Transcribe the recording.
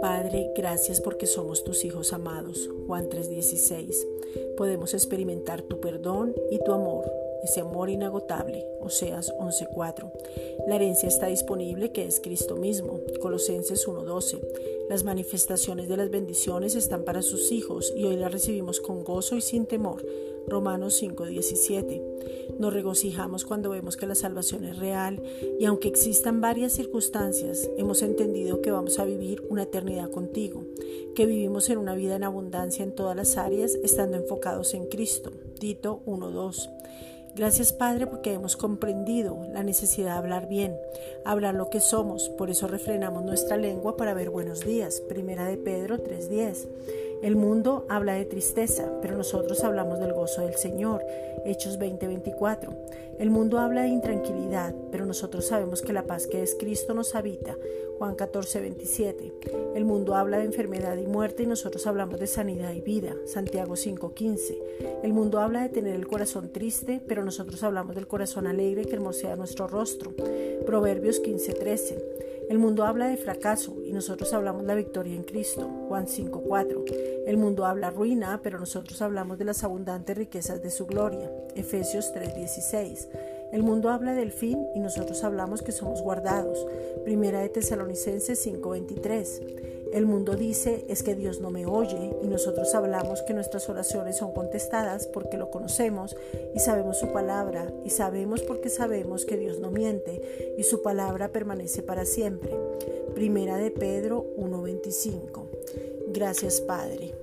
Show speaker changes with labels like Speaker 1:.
Speaker 1: Padre, gracias porque somos tus hijos amados. Juan 3:16. Podemos experimentar tu perdón y tu amor, ese amor inagotable. Oseas 11:4. La herencia está disponible que es Cristo mismo. Colosenses 1:12. Las manifestaciones de las bendiciones están para sus hijos y hoy las recibimos con gozo y sin temor. Romanos 5:17. Nos regocijamos cuando vemos que la salvación es real y aunque existan varias circunstancias, hemos entendido que vamos a vivir una eternidad contigo, que vivimos en una vida en abundancia en todas las áreas, estando enfocados en Cristo. Tito 1:2. Gracias Padre porque hemos comprendido la necesidad de hablar bien, hablar lo que somos, por eso refrenamos nuestra lengua para ver buenos días. Primera de Pedro 3:10. El mundo habla de tristeza, pero nosotros hablamos del gozo del Señor. Hechos 20:24. El mundo habla de intranquilidad, pero nosotros sabemos que la paz que es Cristo nos habita. Juan 14:27. El mundo habla de enfermedad y muerte y nosotros hablamos de sanidad y vida. Santiago 5:15. El mundo habla de tener el corazón triste, pero nosotros hablamos del corazón alegre que hermosea nuestro rostro. Proverbios 15:13. El mundo habla de fracaso y nosotros hablamos la victoria en Cristo. Juan 5:4. El mundo habla ruina, pero nosotros hablamos de las abundantes riquezas de su gloria. Efesios 3:16. El mundo habla del fin y nosotros hablamos que somos guardados. Primera de Tesalonicenses 5:23. El mundo dice es que Dios no me oye y nosotros hablamos que nuestras oraciones son contestadas porque lo conocemos y sabemos su palabra y sabemos porque sabemos que Dios no miente y su palabra permanece para siempre. Primera de Pedro 1:25. Gracias Padre.